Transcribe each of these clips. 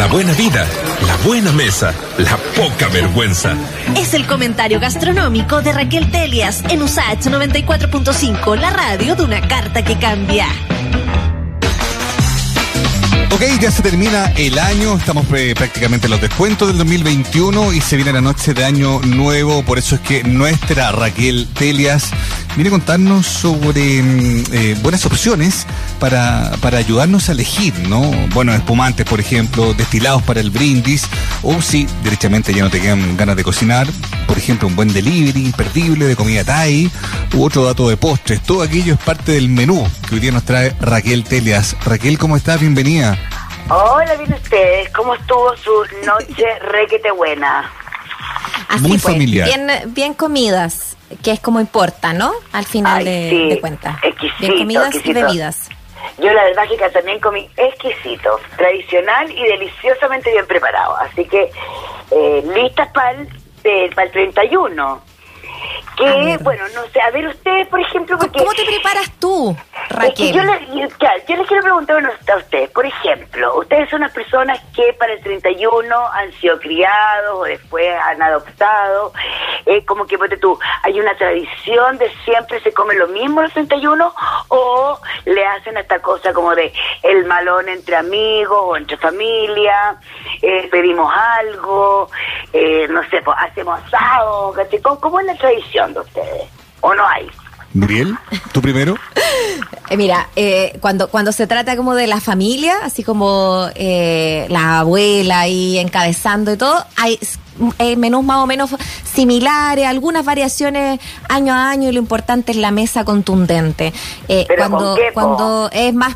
la buena vida, la buena mesa, la poca vergüenza. Es el comentario gastronómico de Raquel Telias en USAH 94.5, la radio de una carta que cambia. Ok, ya se termina el año, estamos eh, prácticamente en los descuentos del 2021 y se viene la noche de año nuevo, por eso es que nuestra Raquel Telias viene a contarnos sobre mm, eh, buenas opciones para, para ayudarnos a elegir, ¿no? Bueno, espumantes, por ejemplo, destilados para el brindis, o si directamente ya no te quedan ganas de cocinar, por ejemplo, un buen delivery imperdible de comida Thai u otro dato de postres. Todo aquello es parte del menú que hoy día nos trae Raquel Telias. Raquel, ¿cómo estás? Bienvenida. Hola, bien ustedes. ¿Cómo estuvo su noche requete buena? Así Muy pues, familiar. Bien, bien comidas, que es como importa, ¿no? Al final Ay, de, sí, de cuentas. Bien comidas y exquisito. bebidas. Yo la verdad que también comí exquisito, tradicional y deliciosamente bien preparado. Así que eh, listas para el, para el 31. Que, A ver. bueno, no sé, a ver ustedes, por ejemplo, porque... ¿Cómo te preparas tú, Es que Raquel? yo, le- yo- claro, yo les quiero preguntar bueno, a ustedes, por ejemplo, ustedes son unas personas que para el 31 han sido criados o después han adoptado, eh, como que ponte tú, hay una tradición de siempre se come lo mismo los 31 o le hacen esta cosa como de el malón entre amigos o entre familia, eh, pedimos algo, eh, no sé, pues, hacemos asado. ¿Cómo, cómo es la tradición de ustedes? ¿O no hay? Muriel, tú primero. Eh, mira, eh, cuando, cuando se trata como de la familia, así como eh, la abuela ahí encabezando y todo, hay eh, menús más o menos similares, algunas variaciones año a año y lo importante es la mesa contundente. Eh, ¿Pero cuando, con qué, po? cuando es más...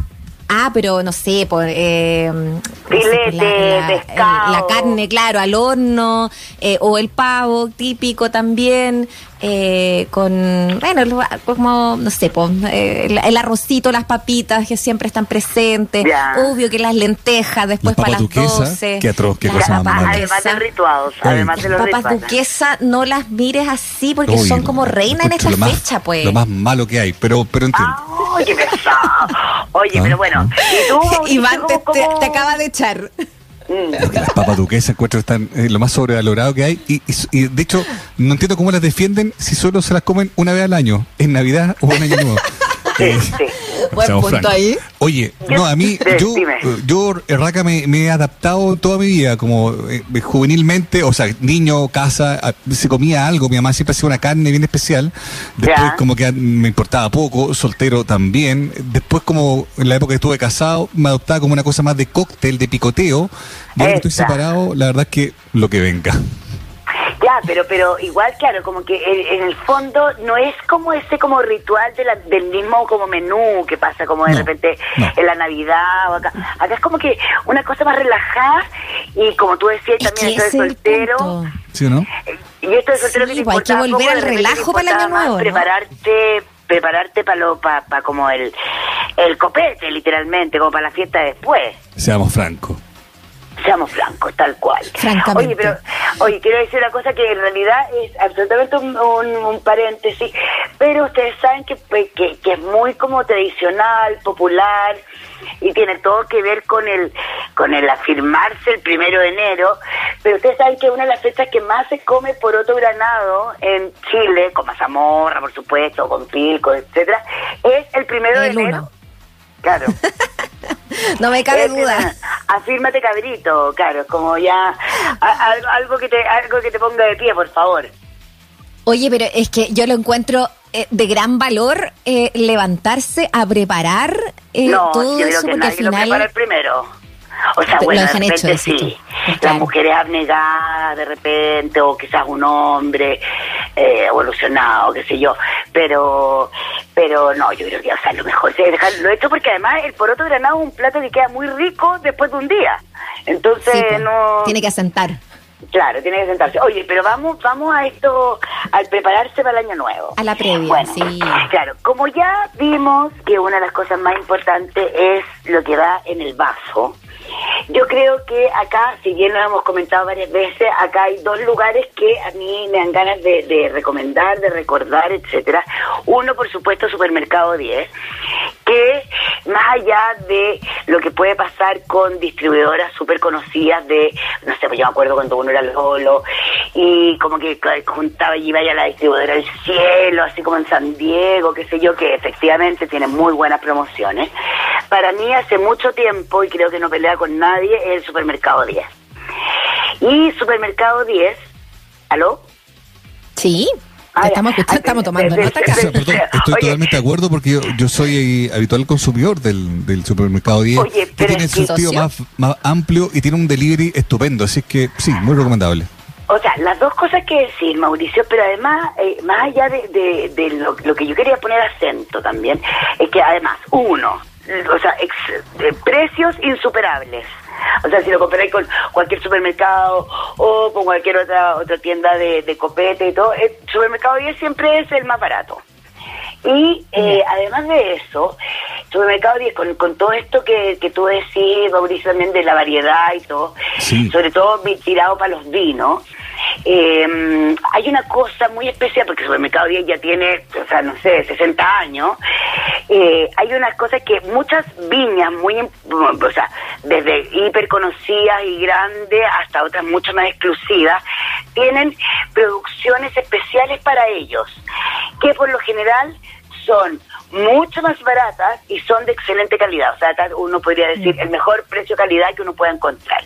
Ah, pero no sé, por, eh, no sé, Filete, la, pescado. la carne, claro, al horno, eh, o el pavo típico también, eh, con, bueno, como, no sé, po, eh, el, el arrocito, las papitas que siempre están presentes, Ya. obvio que las lentejas después Las para papas las duquesas, 12. qué atroz, qué cosa más. Además duquesas. de rituados, Oye. además de los Papas rituales. duquesa, no las mires así porque Uy, son no, como reinas en esta más- fecha, pues. Lo más malo que hay, pero, pero entiendo. ¡Ay, qué pesado! Oye, Ah, pero bueno, ah. ¿y tú? Iván te, te acaba de echar. Mm. Porque las papas duquesas encuentro que están eh, lo más sobrevalorado que hay y, y- y, de hecho no entiendo cómo las defienden si solo se las comen una vez al año, en Navidad o en Año Nuevo. Eh, Sí, sí. Buen punto ahí. Oye, no, a mí, yo, yo, eh, Raca, me, me he adaptado toda mi vida, como eh, juvenilmente, o sea, niño, casa, se comía algo, mi mamá siempre hacía una carne bien especial, después Ya. como que me importaba poco, soltero también, después como en la época que estuve casado, me adoptaba como una cosa más de cóctel, de picoteo, y ahora que estoy separado, la verdad es que lo que venga. Ya, pero pero igual, claro, como que en, en el fondo no es como ese como ritual de la- del mismo como menú que pasa como de No, repente no. en la Navidad o acá. Acá es como que una cosa más relajada y como tú decías Es también esto de soltero. punto. ¿Sí o no? Eh, Y esto de soltero Sí, que te hay que volver al relajo para el año nuevo, ¿no? Prepararte, prepararte para lo, para como el, el copete, literalmente, como para la fiesta después. Seamos francos. Seamos francos, tal cual. Francamente. Oye, pero, oye, quiero decir una cosa que en realidad es absolutamente un, un- un paréntesis, pero ustedes saben que, pues, que, que es muy como tradicional, popular, y tiene todo que ver con el, con el afirmarse el primero de enero, pero ustedes saben que una de las fechas que más se come por otro granado en Chile, con mazamorra, por supuesto, con pilco, etcétera, es el primero El de uno. enero. Claro. No me cabe duda. Afírmate, cabrito, claro, como ya algo, algo que te algo que te ponga de pie, por favor. Oye, pero es que yo lo encuentro eh, de gran valor eh, levantarse a preparar eh, no, todo yo creo eso que porque al nadie lo prepara final el primero. O sea, bueno, de repente hecho, sí. Las mujeres abnegadas de repente, o quizás un hombre eh, evolucionado, qué sé yo. Pero pero no, yo creo que o sea, lo mejor es dejarlo hecho porque además el poroto granado es un plato que queda muy rico después de un día. Entonces, sí, pues, no... tiene que asentar. Claro, tiene que sentarse. Oye, pero vamos, vamos a esto, al prepararse para el año nuevo. A la previa, Bueno, sí. Claro, como ya vimos que una de las cosas más importantes es lo que va en el vaso, Yo creo que acá, si bien lo hemos comentado varias veces, acá hay dos lugares que a mí me dan ganas de, recomendar, de recordar, etcétera. Uno, por supuesto, Supermercado 10, que más allá de lo que puede pasar con distribuidoras súper conocidas de, no sé, pues yo me acuerdo cuando uno era Lolo, y como que juntaba y vaya a la distribuidora del cielo, así como en San Diego, qué sé yo, que efectivamente tiene muy buenas promociones. Para mí hace mucho tiempo, y creo que no pelea con nadie, es el Supermercado 10. Y Supermercado 10, ¿aló? Sí. Ah, estamos, estamos tomando nota acá. estoy totalmente de acuerdo porque yo, soy habitual consumidor del, del supermercado 10, Oye, que tiene el sentido más, más amplio y tiene un delivery estupendo, así que sí, muy recomendable. O sea, las dos cosas que decir, Mauricio, pero además, eh, más allá de, de, lo, que yo quería poner acento también, es que además, uno, o sea, precios insuperables. O sea, si lo comparáis con cualquier supermercado o con cualquier otra otra tienda de, de copete y todo, el supermercado 10 siempre es el más barato. Y eh, además de eso, supermercado 10, con, con todo esto que, que tú decís, Mauricio, también de la variedad y todo, sobre todo tirado para los vinos, eh, hay una cosa muy especial, porque el supermercado 10 ya tiene, o sea, no sé, 60 años, eh, hay unas cosas que muchas viñas, muy, o sea, desde hiper conocidas y grandes hasta otras mucho más exclusivas, tienen producciones especiales para ellos, que por lo general son mucho más baratas y son de excelente calidad. O sea, uno podría decir el mejor precio-calidad que uno pueda encontrar.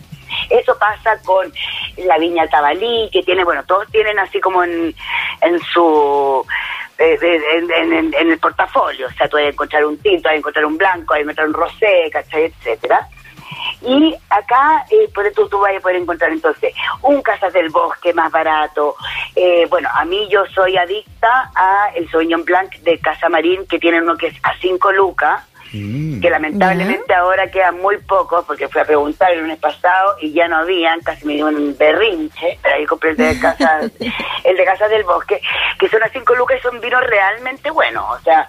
Eso pasa con la viña Tabalí, que tiene, bueno, todos tienen así como en, en su... Eh, en, el portafolio, o sea, tú vas a encontrar un tinto, vas a encontrar un blanco, vas a encontrar un rosé, ¿cachai? etcétera. Y acá, eh, por tú, tú vas a poder encontrar entonces un Casas del Bosque más barato. Eh, bueno, a mí yo soy adicta a el Sauvignon Blanc de Casa Marín, que tiene uno que es a 5 lucas Mm. que lamentablemente ahora quedan muy pocos, porque fui a preguntar el lunes pasado y ya no habían, casi me dio un berrinche, pero ahí compré el de casa, el de casa del bosque, que son a cinco lucas y son vinos realmente buenos, o sea,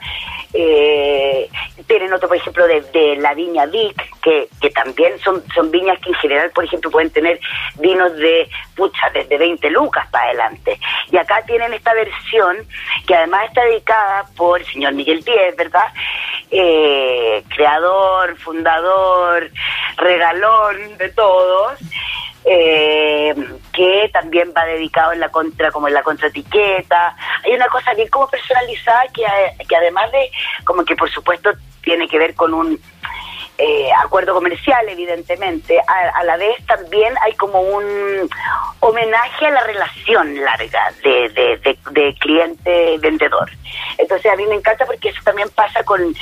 eh, tienen otro, por ejemplo, de, la viña Vic, que, que también son, son viñas que en general, por ejemplo, pueden tener vinos de, pucha, desde 20 lucas para adelante. Y acá tienen esta versión, que además está dedicada por el señor Miguel Díez, ¿verdad? Eh, creador, fundador, regalón de todos, eh, que también va dedicado en la contra, como en la contraetiqueta. Hay una cosa bien como personalizada que, que además de, como que por supuesto tiene que ver con un eh, acuerdo comercial, evidentemente, a, la vez también hay como un homenaje a la relación larga de, de, de, cliente-vendedor. Entonces a mí me encanta porque eso también pasa con,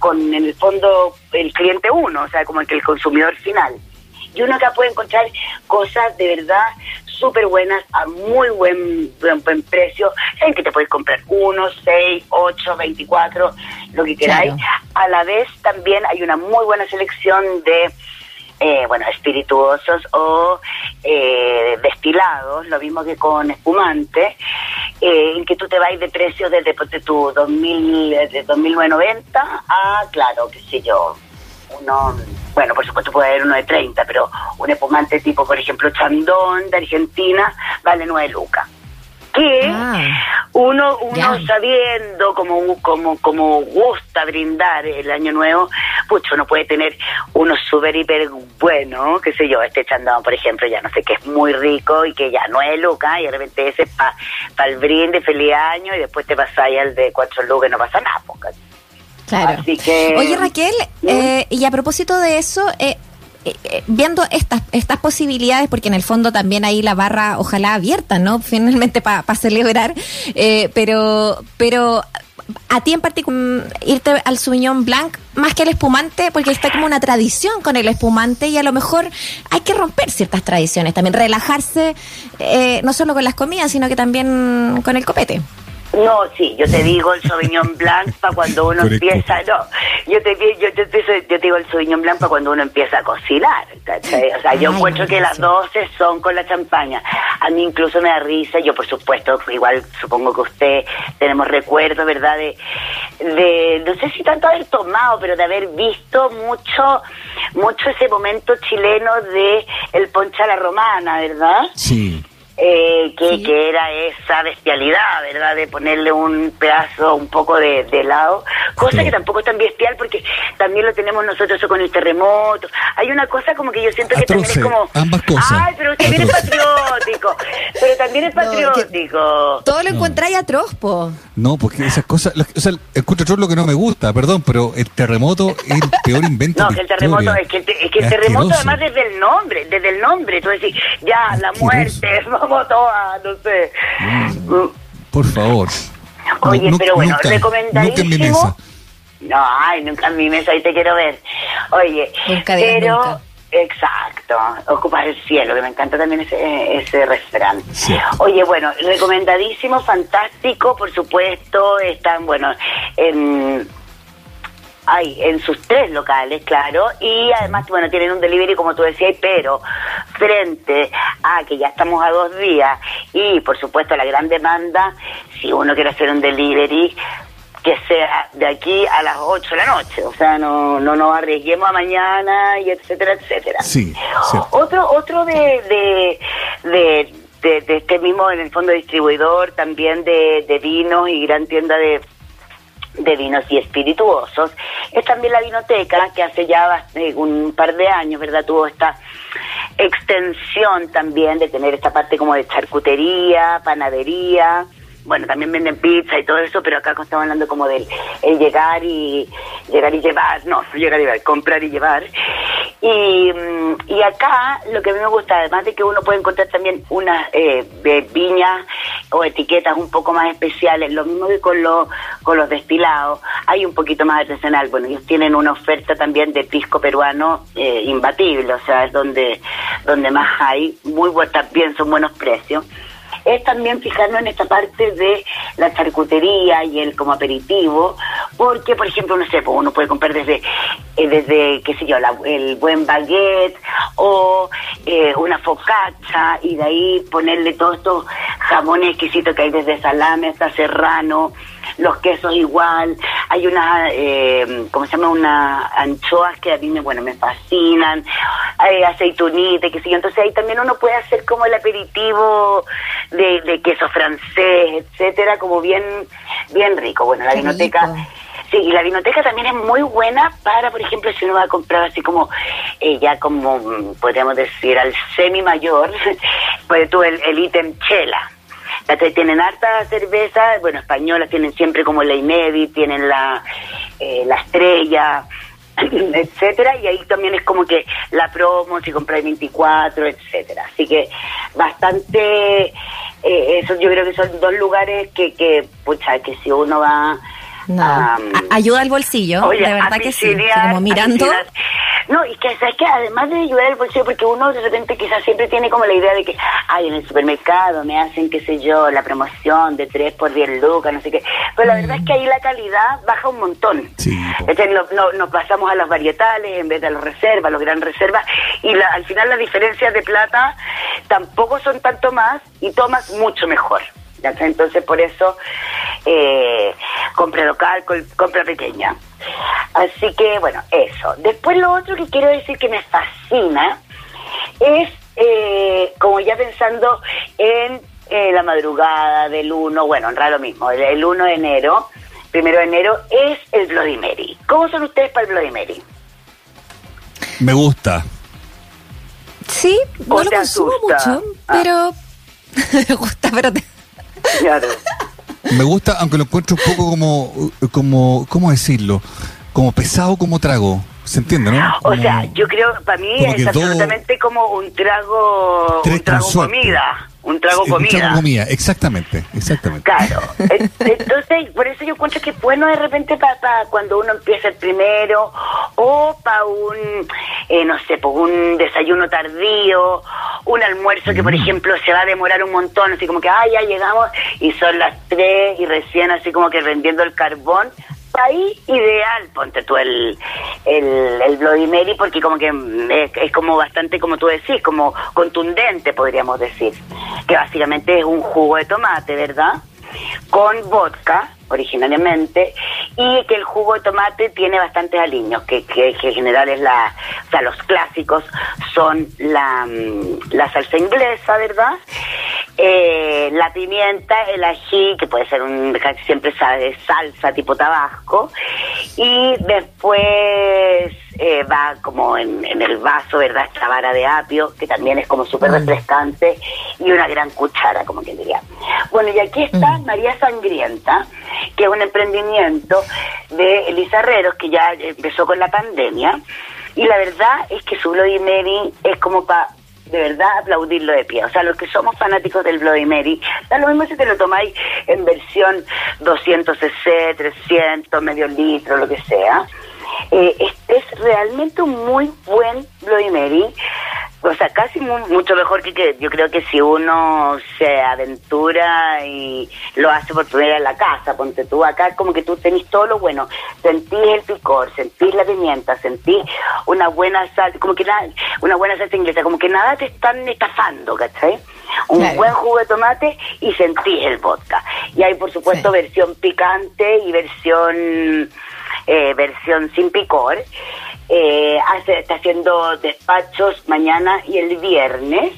con en el fondo, el cliente uno, o sea, como el, el consumidor final. Y uno acá puede encontrar cosas de verdad súper buenas a muy buen, buen, precio, en que te puedes comprar uno, seis, ocho, veinticuatro, lo que queráis. A la vez también hay una muy buena selección de eh, bueno, espirituosos o eh, destilados, lo mismo que con espumante, eh, en que tú te vas de precios desde tu 2000, de 2990 a, claro, qué sé yo, uno bueno, por supuesto puede haber uno de 30, pero un espumante tipo, por ejemplo, Chandón de Argentina vale 9 lucas. Que ah. uno, uno sabiendo como, como, como gusta brindar el año nuevo, pucho, uno puede tener uno súper hiper bueno, qué sé yo, este Chandón, por ejemplo, ya no sé, que es muy rico y que ya no es lucas, y de repente ese es para el brinde, feliz año, y después te pasáis al de 4 lucas y no pasa nada, porque Claro. Oye, Raquel, eh, y a propósito de eso, eh, eh, viendo estas estas posibilidades, porque en el fondo también hay la barra, ojalá abierta, ¿no? Finalmente para celebrar, pero pero a ti en particular, irte al Sauvignon Blanc más que el espumante, porque está como una tradición con el espumante y a lo mejor hay que romper ciertas tradiciones, también relajarse, no solo con las comidas, sino que también con el copete. No, sí, yo te digo el Sauvignon Blanc para cuando uno empieza, no, yo te, yo, te- yo te digo el Sauvignon Blanc para cuando uno empieza a cocinar, ¿cachai? O sea, yo Ay, encuentro que las buenísimo. 12 son con la champaña. A mí incluso me da risa, yo por supuesto, igual supongo que usted tenemos recuerdos, ¿verdad? De, de, no sé si tanto haber tomado, pero de haber visto mucho, mucho ese momento chileno de el poncha la romana, ¿verdad? Sí. Eh, que, Sí. que era esa bestialidad, ¿verdad? De ponerle un pedazo, un poco de, de helado, cosa que tampoco es tan bestial porque también lo tenemos nosotros eso con el terremoto. Hay una cosa como que yo siento que también es como... ambas cosas. Ay, pero usted también es patriótico, pero también es No, patriótico. Todo lo encontráis atroz, po. No, porque esas cosas, las- o sea, encuentro yo lo que no me gusta, perdón, pero el terremoto es el peor invento No, que el terremoto, historia. es que el, te- es que el terremoto asqueroso. además desde el nombre, desde el nombre, tú decís, ya, la muerte, vamos todas, no sé. Mm. Por favor. Oye, Nu- pero bueno, nunca, recomendadísimo. Nunca en mi mesa. No, ay, nunca en mi mesa, ahí te quiero ver. Oye, Nunca digas pero... nunca. Exacto, ocupar el cielo, que me encanta también ese, ese refrán. Cierto. Oye, bueno, recomendadísimo, fantástico, por supuesto, están, bueno, en, ay, en sus tres locales, claro, y además, bueno, tienen un delivery, como tú decías, pero frente a que ya estamos a dos días y, por supuesto, la gran demanda, si uno quiere hacer un delivery, que sea de aquí a las 8 de la noche, o sea, no, no nos arriesguemos a mañana y etcétera, etcétera. Sí, cierto. Otro, otro de, de, de, de- de este mismo, en el fondo distribuidor también de, de vinos y gran tienda de, de vinos y espirituosos, es también la vinoteca, que hace ya eh, un par de años, ¿verdad? Tuvo esta extensión también de tener esta parte como de charcutería, panadería, bueno, también venden pizza y todo eso, pero acá estamos hablando como del el llegar y llegar y llevar, no, llegar y llevar, comprar y llevar. Y, mm, y acá lo que a mí me gusta, además de que uno puede encontrar también unas eh, viñas o etiquetas un poco más especiales, lo mismo que con, los con los destilados, hay un poquito más artesanal. Bueno, ellos tienen una oferta también de pisco peruano eh, imbatible, o sea, es donde, donde más hay, muy también son buenos precios es también fijarnos en esta parte de la charcutería y el como aperitivo, porque por ejemplo, no sé, pues uno puede comprar desde, eh, desde qué sé yo, la- el buen baguette o eh, una focaccia y de ahí ponerle todos estos jamones exquisitos que hay desde salame hasta serrano, los quesos igual, hay unas, eh, ¿cómo se llama? Unas anchoas que a mí me, bueno, me fascinan, hay aceitunitas, qué sé yo, entonces ahí también uno puede hacer como el aperitivo de, de queso francés, etcétera, como bien, bien rico. Bueno, la vinoteca... Sí, y la vinoteca también es muy buena para, por ejemplo, si uno va a comprar así como, eh, ya como, mm, podríamos decir, al semi mayor, pues tú el, el ítem chela. ¿Cachai? Tienen harta cerveza, bueno, españolas tienen siempre como la Inevi, tienen la, eh, la estrella, etcétera, y ahí también es como que la promo, si compras 24, etcétera. Así que bastante, eh, eso yo creo que son dos lugares que, que pucha, que si uno va No. ayuda al bolsillo, Oye, de verdad que sí. como mirando. No, y que sabes que además de ayudar al bolsillo, porque uno de repente quizás siempre tiene como la idea de que, ay, en el supermercado me hacen, qué sé yo, la promoción de 3 por 10 lucas, no sé qué. Pero la verdad es que ahí la calidad baja un montón. Sí. Entonces, no- no- nos pasamos a los varietales en vez de a los reservas, a los gran reservas, y la- al final las diferencias de plata tampoco son tanto más y tomas mucho mejor. ¿Ya? Entonces, por eso, eh, compra local, compra pequeña. Así que, bueno, eso. Después lo otro que quiero decir que me fascina es, eh, como ya pensando en eh, la madrugada del 1, bueno, en realidad lo mismo, el, el 1 de enero, primero de enero, es el Bloody Mary. ¿Cómo son ustedes para el Bloody Mary? Me gusta. Sí, no ¿O lo te consumo asusta? mucho, Ah. pero me gusta, pero te- Claro. Me gusta, aunque lo encuentro un poco como, como, ¿cómo decirlo? Como pesado como trago. ¿Se entiende, no? O sea, yo creo, para mí es absolutamente como un trago, un trago con suerte. comida, un trago comida. Un trago comida, exactamente, exactamente. Claro. En- Entonces, por eso yo encuentro que es bueno de repente para cuando uno empieza el primero o para un, eh, no sé, pues un desayuno tardío un almuerzo que, por ejemplo, se va a demorar un montón, así como que, ah, ya llegamos y son las tres y recién así como que rendiendo el carbón. Ahí ideal, ponte tú el, el, Bloody Mary, porque como que es, es como bastante, como tú decís, como contundente, podríamos decir. Que básicamente es un jugo de tomate, ¿verdad? Con vodka, originariamente, y que el jugo de tomate tiene bastantes aliños, que, que, que en general es la, o sea, los clásicos son la, mm, la salsa inglesa, ¿verdad? Eh, la pimienta, el ají, que puede ser un, casi siempre sabe, salsa tipo tabasco, y después eh, va como en, en el vaso, ¿verdad? Esta vara de apio, que también es como súper refrescante, y una gran cuchara, como quien diría. Bueno, y aquí está María Sangrienta, que es un emprendimiento de Elisa Herreros, que ya empezó con la pandemia, y la verdad es que su Bloody Mary es como para de verdad aplaudirlo de pie. O sea, los que somos fanáticos del Bloody Mary, da lo mismo si te lo tomáis en versión 200 cc, 300, medio litro, lo que sea. Eh, es realmente un muy buen Bloody Mary. O sea, casi mu- mucho mejor que, que yo creo que si uno se aventura y lo hace por primera en la casa, ponte tú acá, como que tú tenés todo lo bueno, sentís el picor, sentís la pimienta, sentís una buena sal, como que nada, una buena salsa inglesa, como que nada te están estafando, ¿cachai? Un Claro. buen jugo de tomate y sentís el vodka. Y hay, por supuesto, Sí. versión picante y versión eh, versión sin picor. Eh, hace, está haciendo despachos mañana y el viernes.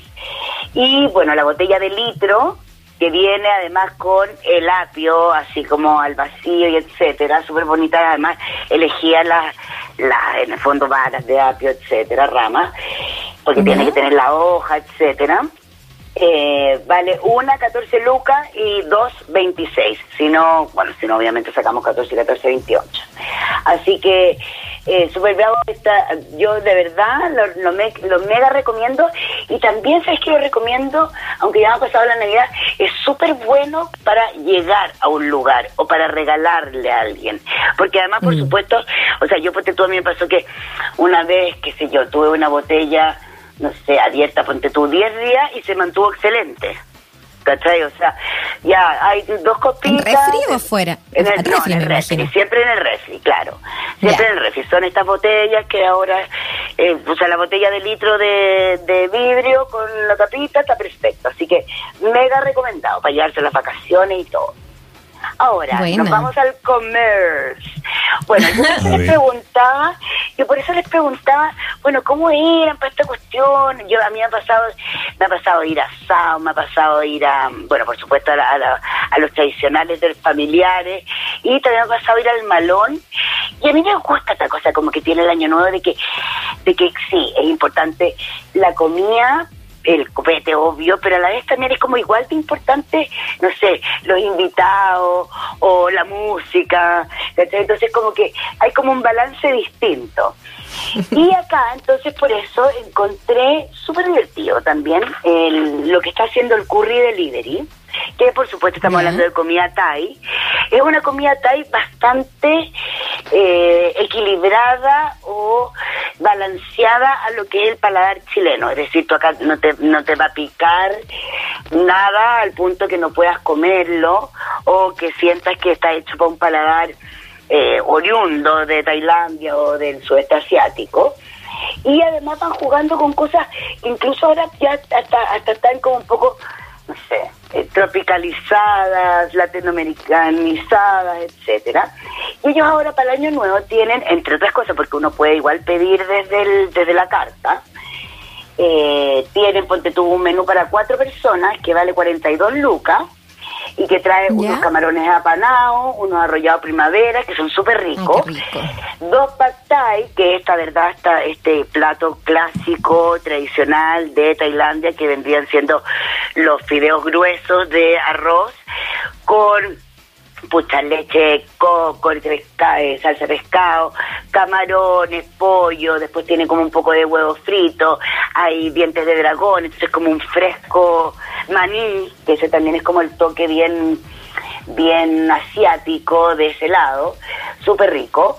Y bueno, la botella de litro, que viene además con el apio, así como al vacío y etcétera, súper bonita. Además, elegía las, las, en el fondo, varas de apio, etcétera, ramas, porque tiene que tener la hoja, etcétera. Eh, vale una 14 lucas y dos 26. Si no, bueno, si no, obviamente sacamos 14 y 14, 28. Así que, eh, Super Bravo, está, yo de verdad lo, lo, me- lo mega recomiendo. Y también, ¿sabes que Lo recomiendo, aunque ya ha pasado la Navidad, es súper bueno para llegar a un lugar o para regalarle a alguien. Porque además, por supuesto, o sea, yo, ponte tú, a mí me pasó que una vez, qué sé yo, tuve una botella no sé, abierta, ponte tú 10 días y se mantuvo excelente. ¿Cachai? O sea, ya hay dos copitas. ¿En refri o fuera? En el, no, refri, en el refri, siempre en el refri, claro. Siempre en el refri. Son estas botellas que ahora, eh, o sea, la botella de litro de, de vidrio con la tapita está perfecto. Así que mega recomendado para llevarse las vacaciones y todo. Ahora, nos vamos al comercio. Bueno, yo A les ver. preguntaba, yo por eso les preguntaba, bueno, ¿cómo eran para esta cuestión? Yo a mí me ha pasado, me ha pasado ir a asado, me ha pasado ir a, bueno, por supuesto a, la- a, la- a los tradicionales de los familiares, y también me ha pasado ir al malón. Y a mí me gusta esta cosa como que tiene el año nuevo de que, de que sí, es importante la comida, el copete, obvio, pero a la vez también es como igual de importante, no sé, los invitados o la música, entonces como que hay como un balance distinto. Y acá, entonces por eso encontré súper divertido también el- lo que está haciendo el Curry Delivery, que por supuesto estamos hablando de comida Thai. Es una comida Thai bastante eh, equilibrada o balanceada a lo que es el paladar chileno. Es decir, tú acá no te, no te va a picar nada al punto que no puedas comerlo o que sientas que está hecho para un paladar eh, oriundo de Tailandia o del sudeste asiático. Y además van jugando con cosas, incluso ahora ya hasta, hasta están como un poco, no sé, tropicalizadas, latinoamericanizadas, etcétera. Y ellos ahora para el año nuevo tienen, entre otras cosas, porque uno puede igual pedir desde, desde la carta, eh, tienen, ponte tú, un menú para cuatro personas que vale 42 lucas y que trae ¿Ya? unos camarones apanados, unos arrollados primavera, que son súper ricos. Ay, qué rico. Dos pad thai, que esta verdad está este plato clásico, tradicional de Tailandia, que vendrían siendo los fideos gruesos de arroz con pucha leche, coco, pesca- eh, salsa de pescado, camarones, pollo, después tiene como un poco de huevo frito, hay dientes de dragón, entonces como un fresco maní, que ese también es como el toque bien bien asiático de ese lado, súper rico.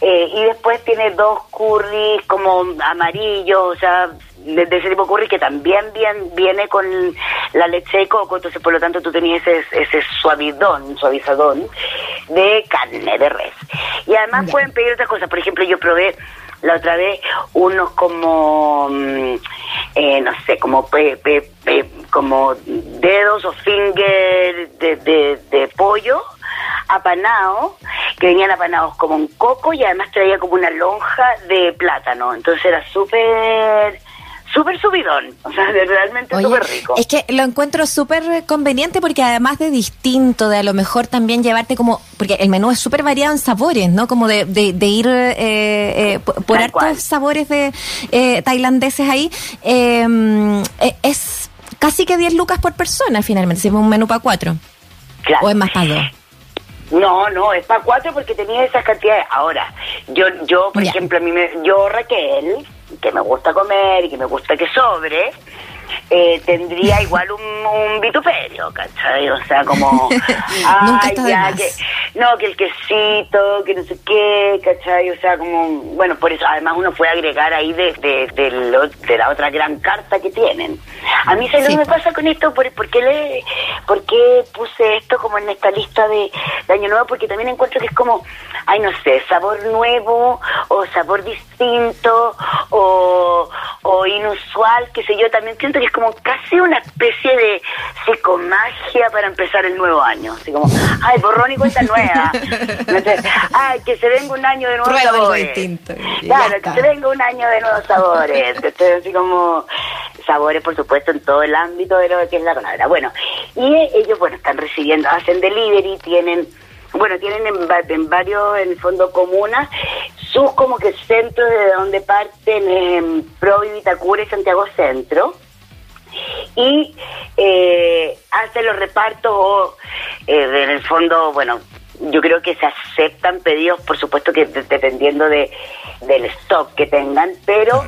Eh, y después tiene dos curries como amarillos, o sea, de, de ese tipo de curry que también bien, viene con la leche de coco, entonces por lo tanto tú tenías ese, ese suavidón, suavizadón de carne de res. Y además pueden pedir otras cosas, por ejemplo yo probé la otra vez unos como, mm, eh, no sé, como pe- pe- pe- como dedos o finger de, de, de pollo apanado, que venían apanados como un coco y además traía como una lonja de plátano. Entonces era súper, súper subidón. O sea, de- realmente súper rico. es que lo encuentro súper conveniente porque además de distinto, de a lo mejor también llevarte como, porque el menú es súper variado en sabores, ¿no? Como de, de, de ir eh, eh, por, Tal hartos cual. sabores de eh, tailandeses ahí. eh, eh, es casi que 10 lucas por persona finalmente, si es un menú para cuatro. Claro. O es más para dos. No, no, es para cuatro porque tenía esas cantidades. Ahora, yo, yo por Ya. ejemplo, a mí me, yo Raquel, que me gusta comer y que me gusta que sobre, eh, tendría igual un, un vituperio, ¿cachai? O sea, como, Nunca ay, ya, que, no, que el quesito, que no sé qué, ¿cachai? O sea, como, bueno, por eso, además uno puede agregar ahí de, de, de, lo- de la otra gran carta que tienen. A mí, ¿sabes lo Sí, que me pasa con esto? ¿Por, por qué le, por qué puse esto como en esta lista de, de Año Nuevo? Porque también encuentro que es como, ay, no sé, sabor nuevo o sabor distinto o, o inusual, qué sé yo. También siento que es como casi una especie de psicomagia para empezar el nuevo año. Así como, ay, borrón y cuenta nueva. Entonces, ay, que se venga un año de nuevos Prueba algo sabores. distinto Claro, que se venga un año de nuevos sabores. Entonces, así como sabores, por supuesto, en todo el ámbito de lo que es la palabra. Bueno, y ellos, bueno, están recibiendo, hacen delivery, tienen, bueno, tienen en, en varios, en el fondo, comunas, sus como que centros de donde parten en Pro y Vitacura y Santiago Centro y eh, hace los repartos o eh, en el fondo, bueno, yo creo que se aceptan pedidos, por supuesto que de- dependiendo de del stock que tengan, pero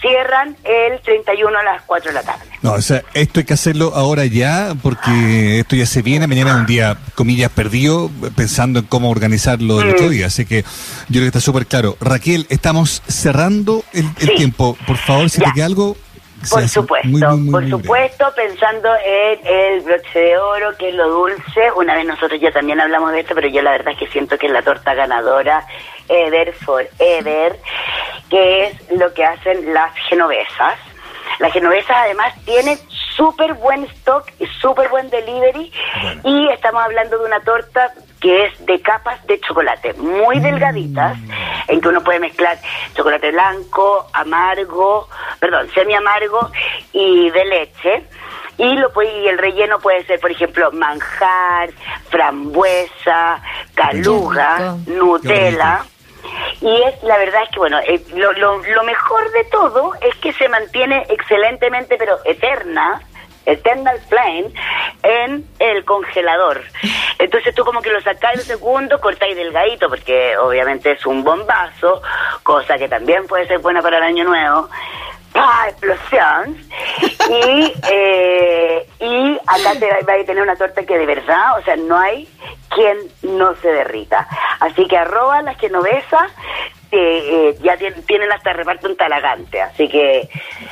cierran el 31 a las 4 de la tarde. No, o sea, esto hay que hacerlo ahora ya, porque esto ya se viene. Mañana es un día, comillas, perdido, pensando en cómo organizarlo el otro día. Así que yo creo que está súper claro. Raquel, estamos cerrando el, el Sí. tiempo. Por favor, si Ya. te queda algo. Por supuesto, muy, muy, muy, por breve. supuesto, pensando en el broche de oro, que es lo dulce. Una vez nosotros ya también hablamos de esto, pero yo la verdad es que siento que es la torta ganadora Ever Forever, que es lo que hacen las genovesas. Las genovesas además tienen súper buen stock y súper buen delivery y estamos hablando de una torta que es de capas de chocolate, muy delgaditas, en que uno puede mezclar chocolate blanco, amargo, perdón, semi amargo y de leche. Y lo puede, y el relleno puede ser, por ejemplo, manjar, frambuesa, caluga, Nutella. Y es la verdad es que, bueno, eh, lo, lo, lo mejor de todo es que se mantiene excelentemente, pero eterna, eternal flame, en el congelador. Entonces tú como que lo sacáis un segundo, cortáis delgadito, porque obviamente es un bombazo, cosa que también puede ser buena para el año nuevo. ¡Pah! explosión y eh, y acá te va, va a tener una torta que de verdad o sea no hay quien no se derrita así que arroba las genovesas eh, eh, ya tien- tienen hasta reparto en Talagante así que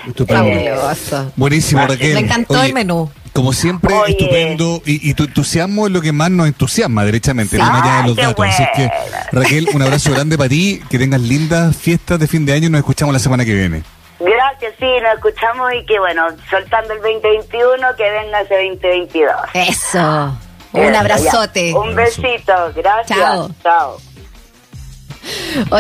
Estupendo. Fabuloso. Buenísimo, Raquel. Me encantó el menú. Como siempre, Oye. estupendo. Y, y tu entusiasmo es lo que más nos entusiasma, derechamente, Sí. más allá de Ay, los qué datos. Así que. Raquel, un abrazo grande para ti. Que tengas lindas fiestas de fin de año y nos escuchamos la semana que viene. gracias sí nos escuchamos y que bueno soltando el 2021 que venga ese 2022 Eso. Un abrazote. ya. un besito gracias Chao. chao Oye,